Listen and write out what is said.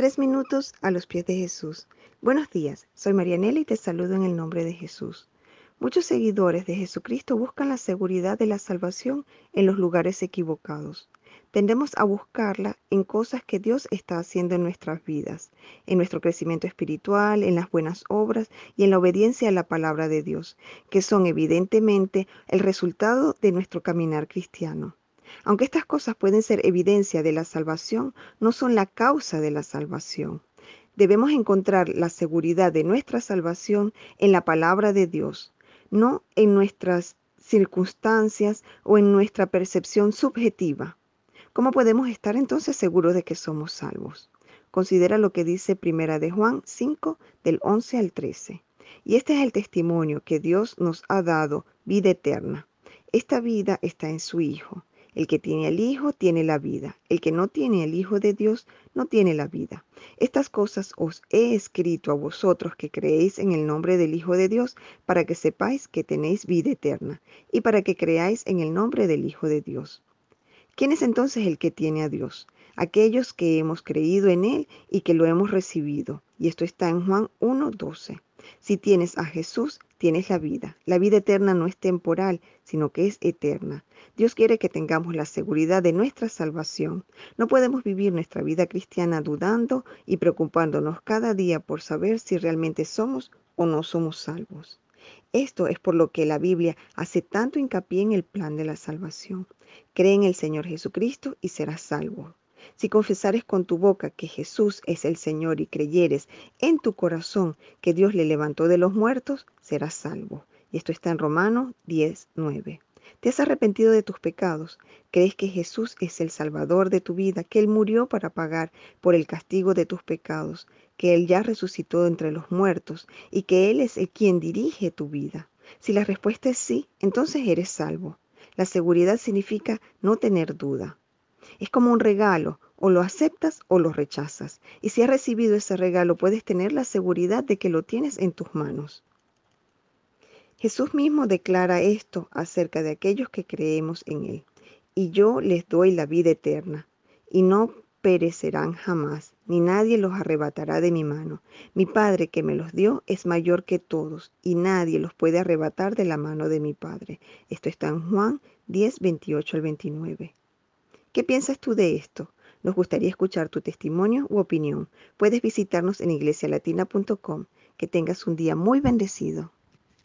Tres minutos a los pies de Jesús. Buenos días, soy Marianela y te saludo en el nombre de Jesús. Muchos seguidores de Jesucristo buscan la seguridad de la salvación en los lugares equivocados. Tendemos a buscarla en cosas que Dios está haciendo en nuestras vidas, en nuestro crecimiento espiritual, en las buenas obras y en la obediencia a la palabra de Dios, que son evidentemente el resultado de nuestro caminar cristiano. Aunque estas cosas pueden ser evidencia de la salvación, no son la causa de la salvación. Debemos encontrar la seguridad de nuestra salvación en la palabra de Dios, no en nuestras circunstancias o en nuestra percepción subjetiva. ¿Cómo podemos estar entonces seguros de que somos salvos? Considera lo que dice Primera de Juan 5 del 11 al 13. Y este es el testimonio que Dios nos ha dado, vida eterna. Esta vida está en su Hijo. El que tiene al Hijo tiene la vida. El que no tiene al Hijo de Dios no tiene la vida. Estas cosas os he escrito a vosotros que creéis en el nombre del Hijo de Dios, para que sepáis que tenéis vida eterna, y para que creáis en el nombre del Hijo de Dios. ¿Quién es entonces el que tiene a Dios? Aquellos que hemos creído en Él y que lo hemos recibido. Y esto está en Juan 1.12. Si tienes a Jesús, tienes la vida. La vida eterna no es temporal, sino que es eterna. Dios quiere que tengamos la seguridad de nuestra salvación. No podemos vivir nuestra vida cristiana dudando y preocupándonos cada día por saber si realmente somos o no somos salvos. Esto es por lo que la Biblia hace tanto hincapié en el plan de la salvación. Cree en el Señor Jesucristo y serás salvo. Si confesares con tu boca que Jesús es el Señor y creyeres en tu corazón que Dios le levantó de los muertos, serás salvo. Y esto está en Romanos 10, 9. ¿Te has arrepentido de tus pecados? ¿Crees que Jesús es el Salvador de tu vida, que Él murió para pagar por el castigo de tus pecados, que Él ya resucitó entre los muertos y que Él es el quien dirige tu vida? Si la respuesta es sí, entonces eres salvo. La seguridad significa no tener duda. Es como un regalo, o lo aceptas o lo rechazas. Y si has recibido ese regalo, puedes tener la seguridad de que lo tienes en tus manos. Jesús mismo declara esto acerca de aquellos que creemos en Él. Y yo les doy la vida eterna, y no perecerán jamás, ni nadie los arrebatará de mi mano. Mi Padre que me los dio es mayor que todos, y nadie los puede arrebatar de la mano de mi Padre. Esto está en Juan 10, 28 al 29. ¿Qué piensas tú de esto? Nos gustaría escuchar tu testimonio u opinión. Puedes visitarnos en iglesialatina.com. Que tengas un día muy bendecido.